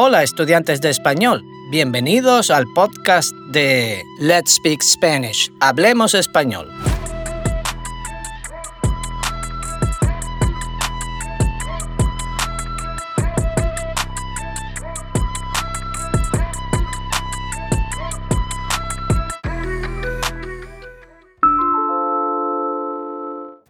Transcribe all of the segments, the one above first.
Hola estudiantes de español, bienvenidos al podcast de Let's Speak Spanish, Hablemos Español.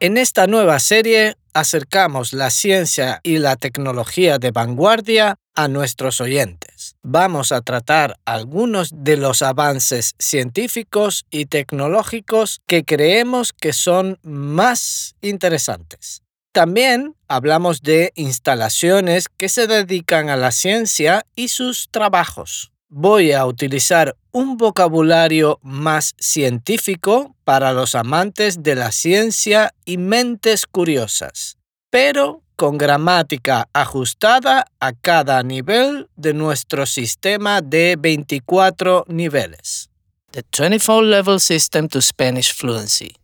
En esta nueva serie acercamos la ciencia y la tecnología de vanguardia a nuestros oyentes. Vamos a tratar algunos de los avances científicos y tecnológicos que creemos que son más interesantes. También hablamos de instalaciones que se dedican a la ciencia y sus trabajos voy a utilizar un vocabulario más científico para los amantes de la ciencia y mentes curiosas, pero con gramática ajustada a cada nivel de nuestro sistema de 24 niveles. The 24 Level System to Spanish Fluency.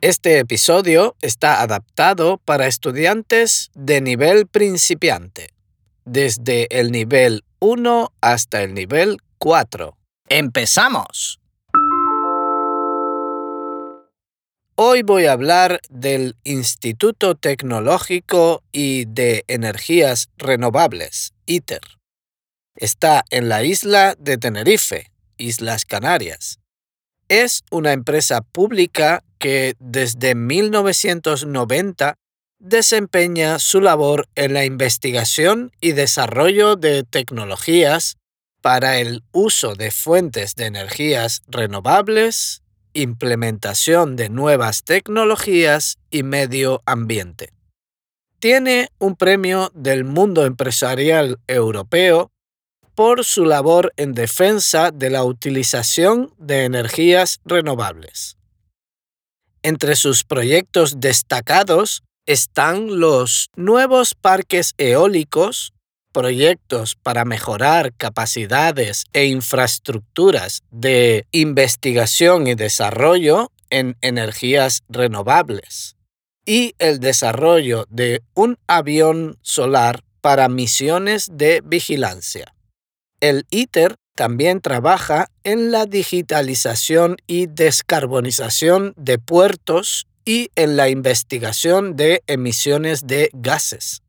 Este episodio está adaptado para estudiantes de nivel principiante, desde el nivel 1 hasta el nivel 4. ¡Empezamos! Hoy voy a hablar del Instituto Tecnológico y de Energías Renovables, ITER. Está en la isla de Tenerife, Islas Canarias. Es una empresa pública que desde 1990 desempeña su labor en la investigación y desarrollo de tecnologías para el uso de fuentes de energías renovables, implementación de nuevas tecnologías y medio ambiente. Tiene un premio del mundo empresarial europeo por su labor en defensa de la utilización de energías renovables. Entre sus proyectos destacados están los nuevos parques eólicos, proyectos para mejorar capacidades e infraestructuras de investigación y desarrollo en energías renovables y el desarrollo de un avión solar para misiones de vigilancia. El ITER también trabaja en la digitalización y descarbonización de puertos y en la investigación de emisiones de gases.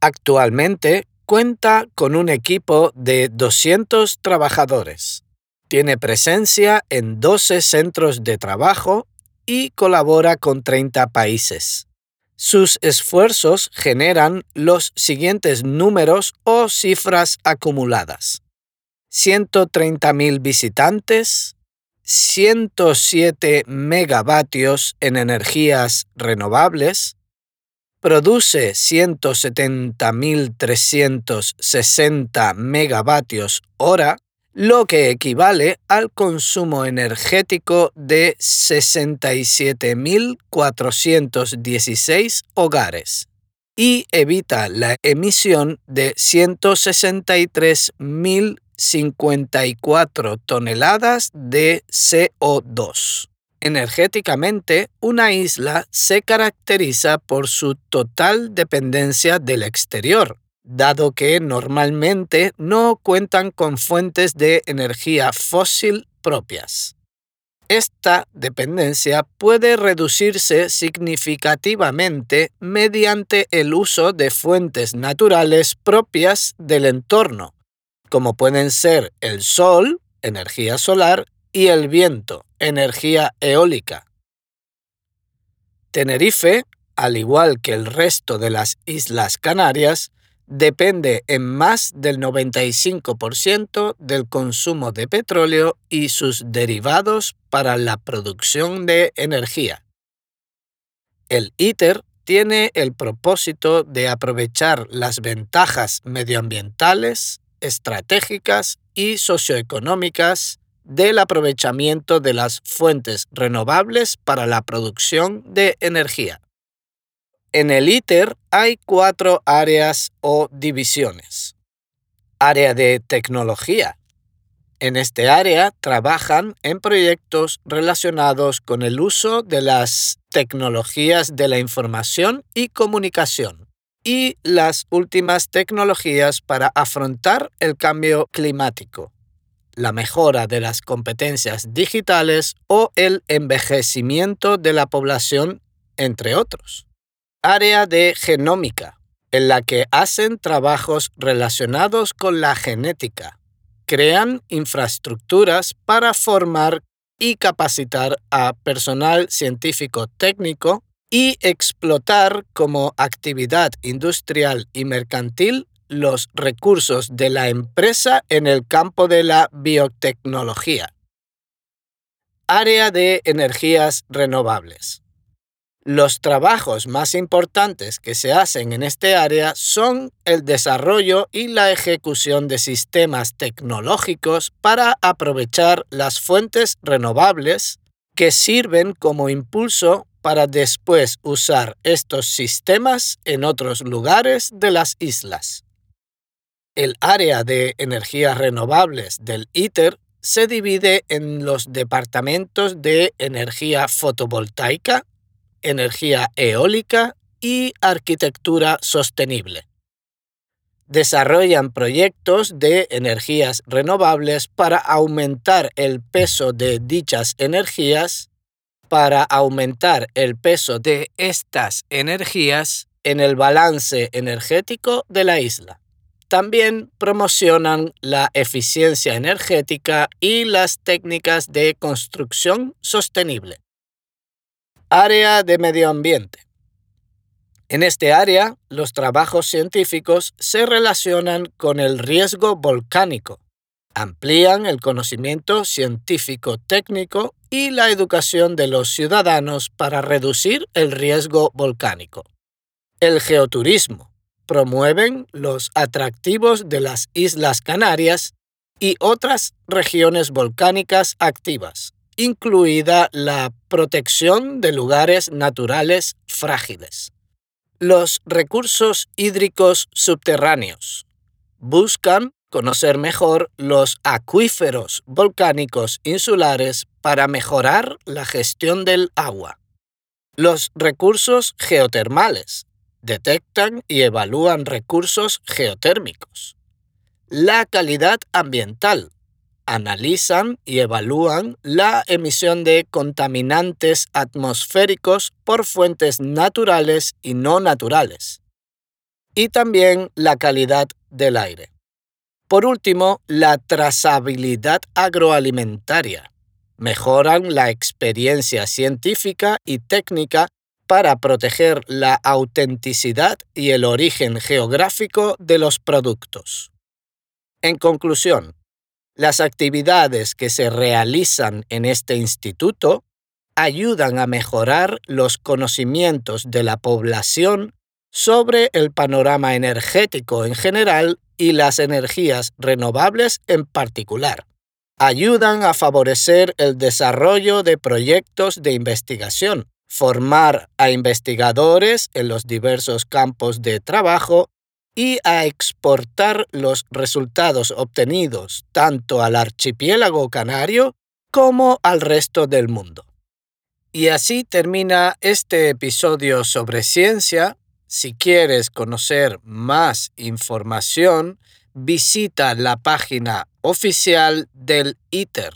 Actualmente cuenta con un equipo de 200 trabajadores. Tiene presencia en 12 centros de trabajo y colabora con 30 países. Sus esfuerzos generan los siguientes números o cifras acumuladas. 130.000 visitantes, 107 megavatios en energías renovables, produce 170.360 megavatios hora, lo que equivale al consumo energético de 67.416 hogares y evita la emisión de 163.000 54 toneladas de CO2. Energéticamente, una isla se caracteriza por su total dependencia del exterior, dado que normalmente no cuentan con fuentes de energía fósil propias. Esta dependencia puede reducirse significativamente mediante el uso de fuentes naturales propias del entorno, como pueden ser el sol, energía solar, y el viento, energía eólica. Tenerife, al igual que el resto de las Islas Canarias, depende en más del 95% del consumo de petróleo y sus derivados para la producción de energía. El ITER tiene el propósito de aprovechar las ventajas medioambientales, estratégicas y socioeconómicas del aprovechamiento de las fuentes renovables para la producción de energía. En el ITER hay cuatro áreas o divisiones. Área de tecnología. En este área trabajan en proyectos relacionados con el uso de las tecnologías de la información y comunicación y las últimas tecnologías para afrontar el cambio climático, la mejora de las competencias digitales o el envejecimiento de la población, entre otros. Área de genómica, en la que hacen trabajos relacionados con la genética. Crean infraestructuras para formar y capacitar a personal científico técnico y explotar como actividad industrial y mercantil los recursos de la empresa en el campo de la biotecnología. Área de energías renovables. Los trabajos más importantes que se hacen en este área son el desarrollo y la ejecución de sistemas tecnológicos para aprovechar las fuentes renovables que sirven como impulso para después usar estos sistemas en otros lugares de las islas. El área de energías renovables del ITER se divide en los departamentos de energía fotovoltaica, energía eólica y arquitectura sostenible. Desarrollan proyectos de energías renovables para aumentar el peso de dichas energías para aumentar el peso de estas energías en el balance energético de la isla. También promocionan la eficiencia energética y las técnicas de construcción sostenible. Área de medio ambiente. En este área, los trabajos científicos se relacionan con el riesgo volcánico, amplían el conocimiento científico técnico y la educación de los ciudadanos para reducir el riesgo volcánico. El geoturismo. Promueven los atractivos de las Islas Canarias y otras regiones volcánicas activas, incluida la protección de lugares naturales frágiles. Los recursos hídricos subterráneos. Buscan conocer mejor los acuíferos volcánicos insulares para mejorar la gestión del agua. Los recursos geotermales detectan y evalúan recursos geotérmicos. La calidad ambiental analizan y evalúan la emisión de contaminantes atmosféricos por fuentes naturales y no naturales. Y también la calidad del aire. Por último, la trazabilidad agroalimentaria. Mejoran la experiencia científica y técnica para proteger la autenticidad y el origen geográfico de los productos. En conclusión, las actividades que se realizan en este instituto ayudan a mejorar los conocimientos de la población sobre el panorama energético en general y las energías renovables en particular. Ayudan a favorecer el desarrollo de proyectos de investigación, formar a investigadores en los diversos campos de trabajo y a exportar los resultados obtenidos tanto al archipiélago canario como al resto del mundo. Y así termina este episodio sobre ciencia si quieres conocer más información, visita la página oficial del ITER.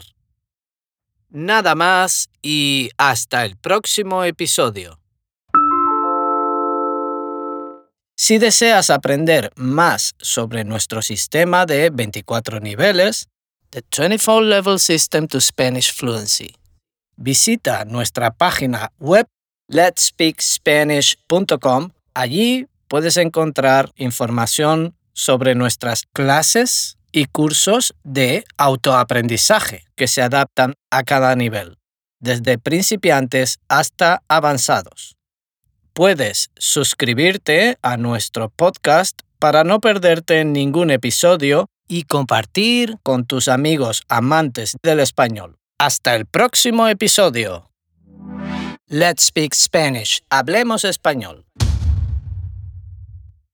Nada más y hasta el próximo episodio. Si deseas aprender más sobre nuestro sistema de 24 niveles, The 24 Level System to Spanish Fluency, visita nuestra página web letspeakspanish.com Allí puedes encontrar información sobre nuestras clases y cursos de autoaprendizaje que se adaptan a cada nivel, desde principiantes hasta avanzados. Puedes suscribirte a nuestro podcast para no perderte ningún episodio y compartir con tus amigos amantes del español. Hasta el próximo episodio. Let's Speak Spanish. Hablemos español.